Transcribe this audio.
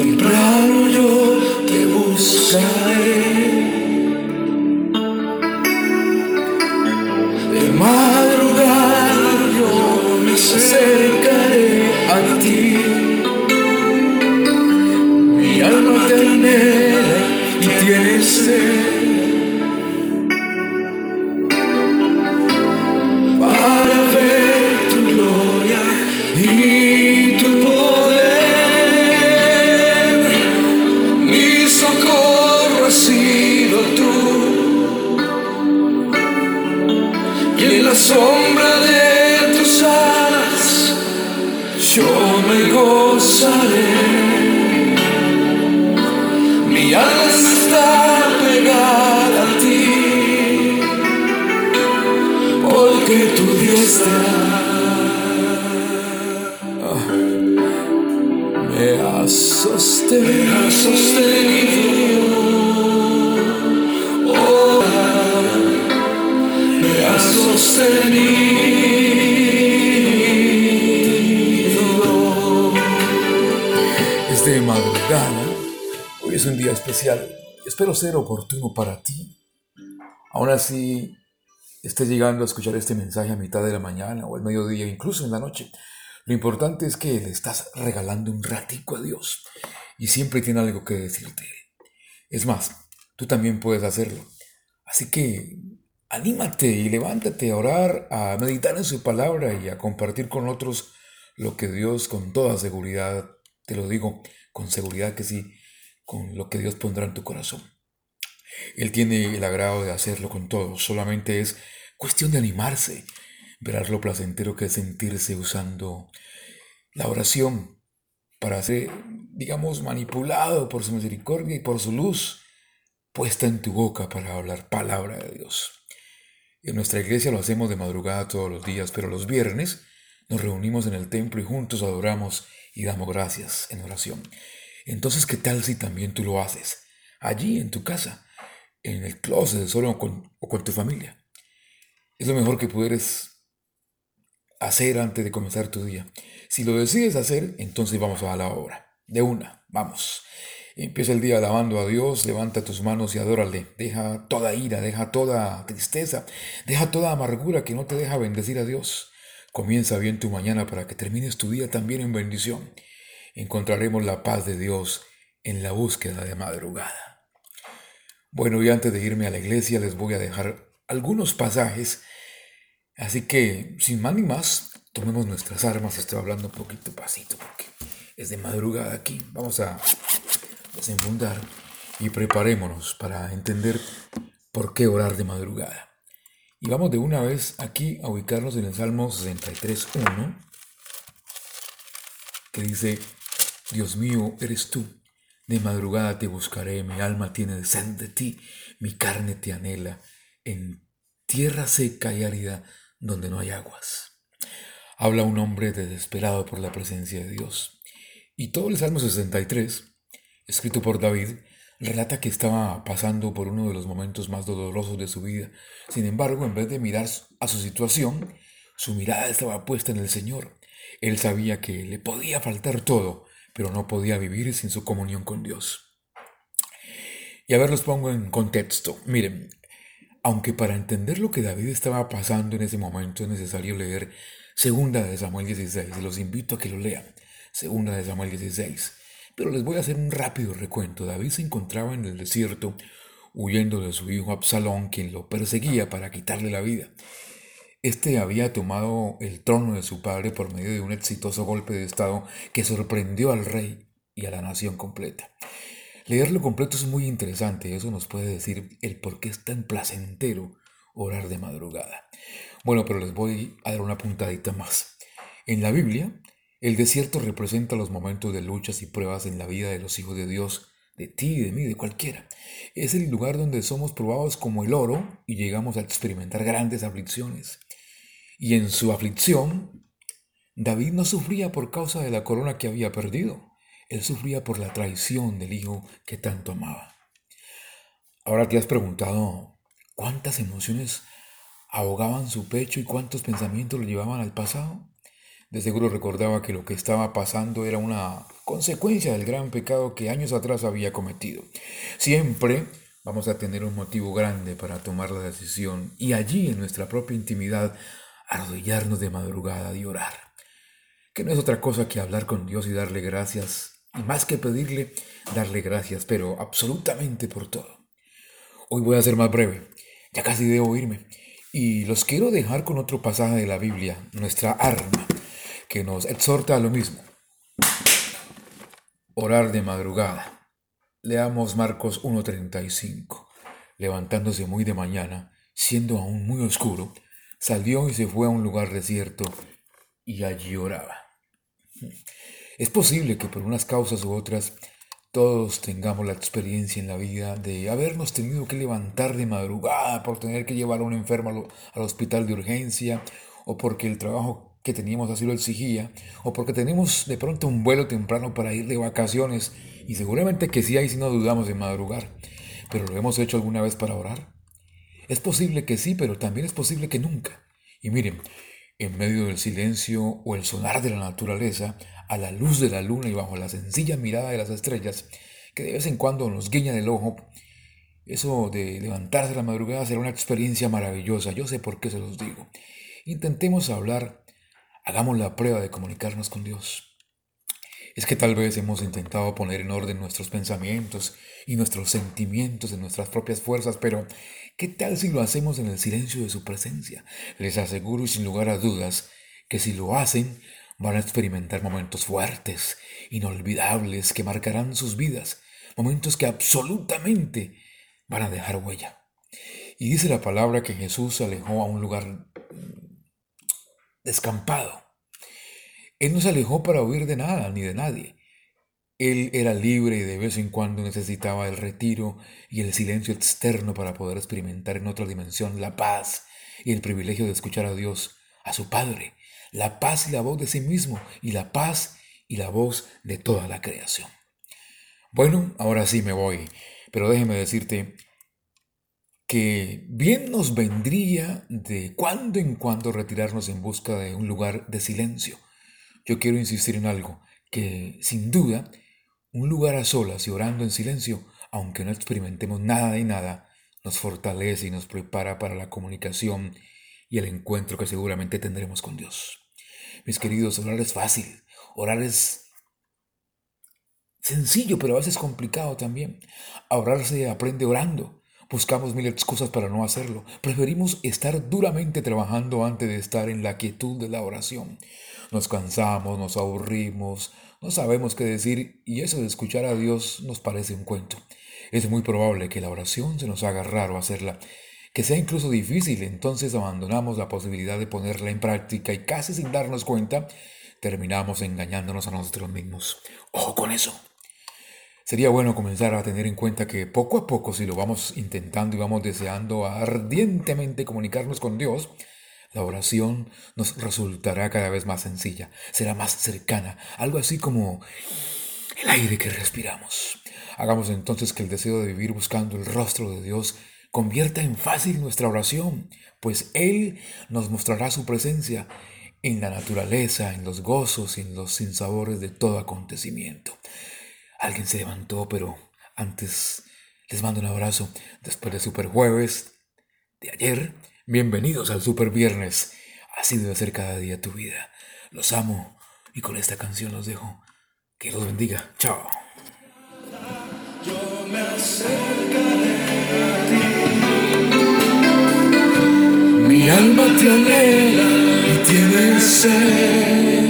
temprano yo te buscaré. De madrugada yo me acercaré a ti. Mi alma te anhela y tiene sed. Socorro has sido tú. Y en la sombra de tus alas yo me gozaré. Mi alma está pegada a ti, porque tu diestra ah, me ha sostenido. Me sostenido. Es de madrugada. Hoy es un día especial. Espero ser oportuno para ti. Aún así, estés llegando a escuchar este mensaje a mitad de la mañana o al mediodía, incluso en la noche. Lo importante es que le estás regalando un ratico a Dios y siempre tiene algo que decirte. Es más, tú también puedes hacerlo. Así que anímate y levántate a orar, a meditar en su palabra y a compartir con otros lo que Dios con toda seguridad, te lo digo, con seguridad que sí, con lo que Dios pondrá en tu corazón. Él tiene el agrado de hacerlo con todos, solamente es cuestión de animarse, verás lo placentero que es sentirse usando la oración para ser, digamos, manipulado por su misericordia y por su luz puesta en tu boca para hablar palabra de Dios. En nuestra iglesia lo hacemos de madrugada todos los días, pero los viernes nos reunimos en el templo y juntos adoramos y damos gracias en oración. Entonces, ¿qué tal si también tú lo haces? Allí en tu casa, en el closet, solo con, o con tu familia. Es lo mejor que puedes hacer antes de comenzar tu día. Si lo decides hacer, entonces vamos a la obra. De una, vamos. Empieza el día alabando a Dios, levanta tus manos y adórale. Deja toda ira, deja toda tristeza, deja toda amargura que no te deja bendecir a Dios. Comienza bien tu mañana para que termines tu día también en bendición. Encontraremos la paz de Dios en la búsqueda de madrugada. Bueno, y antes de irme a la iglesia les voy a dejar algunos pasajes. Así que, sin más ni más, tomemos nuestras armas. Estoy hablando un poquito pasito porque es de madrugada aquí. Vamos a desenfundar y preparémonos para entender por qué orar de madrugada. Y vamos de una vez aquí a ubicarnos en el Salmo 63.1, que dice, Dios mío, eres tú, de madrugada te buscaré, mi alma tiene sed de ti, mi carne te anhela, en tierra seca y árida donde no hay aguas. Habla un hombre desesperado por la presencia de Dios. Y todo el Salmo 63, escrito por David, relata que estaba pasando por uno de los momentos más dolorosos de su vida. Sin embargo, en vez de mirar a su situación, su mirada estaba puesta en el Señor. Él sabía que le podía faltar todo, pero no podía vivir sin su comunión con Dios. Y a ver, los pongo en contexto. Miren, aunque para entender lo que David estaba pasando en ese momento es necesario leer Segunda de Samuel 16, los invito a que lo lean. Segunda de Samuel 16. Pero les voy a hacer un rápido recuento. David se encontraba en el desierto huyendo de su hijo Absalón, quien lo perseguía para quitarle la vida. Este había tomado el trono de su padre por medio de un exitoso golpe de estado que sorprendió al rey y a la nación completa. Leerlo completo es muy interesante, eso nos puede decir el por qué es tan placentero orar de madrugada. Bueno, pero les voy a dar una puntadita más. En la Biblia, el desierto representa los momentos de luchas y pruebas en la vida de los hijos de Dios, de ti, de mí, de cualquiera. Es el lugar donde somos probados como el oro y llegamos a experimentar grandes aflicciones. Y en su aflicción, David no sufría por causa de la corona que había perdido. Él sufría por la traición del hijo que tanto amaba. Ahora te has preguntado cuántas emociones ahogaban su pecho y cuántos pensamientos lo llevaban al pasado. De seguro recordaba que lo que estaba pasando era una consecuencia del gran pecado que años atrás había cometido. Siempre vamos a tener un motivo grande para tomar la decisión y allí en nuestra propia intimidad arrodillarnos de madrugada y orar. Que no es otra cosa que hablar con Dios y darle gracias, y más que pedirle, darle gracias, pero absolutamente por todo. Hoy voy a ser más breve, ya casi debo irme, y los quiero dejar con otro pasaje de la Biblia, nuestra arma, que nos exhorta a lo mismo. Orar de madrugada. Leamos Marcos 1.35. Levantándose muy de mañana, siendo aún muy oscuro, salió y se fue a un lugar desierto y allí oraba. Es posible que por unas causas u otras todos tengamos la experiencia en la vida de habernos tenido que levantar de madrugada por tener que llevar a un enfermo al hospital de urgencia o porque el trabajo que teníamos así lo exigía o porque tenemos de pronto un vuelo temprano para ir de vacaciones y seguramente que sí, ahí sí no dudamos de madrugar. Pero ¿lo hemos hecho alguna vez para orar? Es posible que sí, pero también es posible que nunca. Y miren, en medio del silencio o el sonar de la naturaleza, a la luz de la luna y bajo la sencilla mirada de las estrellas, que de vez en cuando nos guiñan el ojo, eso de levantarse a la madrugada será una experiencia maravillosa. Yo sé por qué se los digo. Intentemos hablar, hagamos la prueba de comunicarnos con Dios. Es que tal vez hemos intentado poner en orden nuestros pensamientos y nuestros sentimientos en nuestras propias fuerzas, pero ¿qué tal si lo hacemos en el silencio de su presencia? Les aseguro y sin lugar a dudas que si lo hacen van a experimentar momentos fuertes, inolvidables, que marcarán sus vidas, momentos que absolutamente van a dejar huella. Y dice la palabra que Jesús se alejó a un lugar descampado él no se alejó para huir de nada ni de nadie. Él era libre y de vez en cuando necesitaba el retiro y el silencio externo para poder experimentar en otra dimensión la paz y el privilegio de escuchar a Dios, a su Padre, la paz y la voz de sí mismo y la paz y la voz de toda la creación. Bueno, ahora sí me voy, pero déjeme decirte que bien nos vendría de cuando en cuando retirarnos en busca de un lugar de silencio yo quiero insistir en algo, que sin duda, un lugar a solas y orando en silencio, aunque no experimentemos nada de nada, nos fortalece y nos prepara para la comunicación y el encuentro que seguramente tendremos con Dios. Mis queridos, orar es fácil, orar es sencillo, pero a veces complicado también. A orar se aprende orando. Buscamos mil excusas para no hacerlo. Preferimos estar duramente trabajando antes de estar en la quietud de la oración. Nos cansamos, nos aburrimos, no sabemos qué decir y eso de escuchar a Dios nos parece un cuento. Es muy probable que la oración se nos haga raro hacerla, que sea incluso difícil, entonces abandonamos la posibilidad de ponerla en práctica y casi sin darnos cuenta terminamos engañándonos a nosotros mismos. Ojo con eso. Sería bueno comenzar a tener en cuenta que poco a poco, si lo vamos intentando y vamos deseando ardientemente comunicarnos con Dios, la oración nos resultará cada vez más sencilla, será más cercana, algo así como el aire que respiramos. Hagamos entonces que el deseo de vivir buscando el rostro de Dios convierta en fácil nuestra oración, pues Él nos mostrará su presencia en la naturaleza, en los gozos y en los sinsabores de todo acontecimiento. Alguien se levantó, pero antes les mando un abrazo después de Super Jueves de ayer. Bienvenidos al Super Viernes. Así debe ser cada día tu vida. Los amo y con esta canción los dejo. Que los bendiga. Chao. Yo me acercaré. Mi alma te anhela y sed.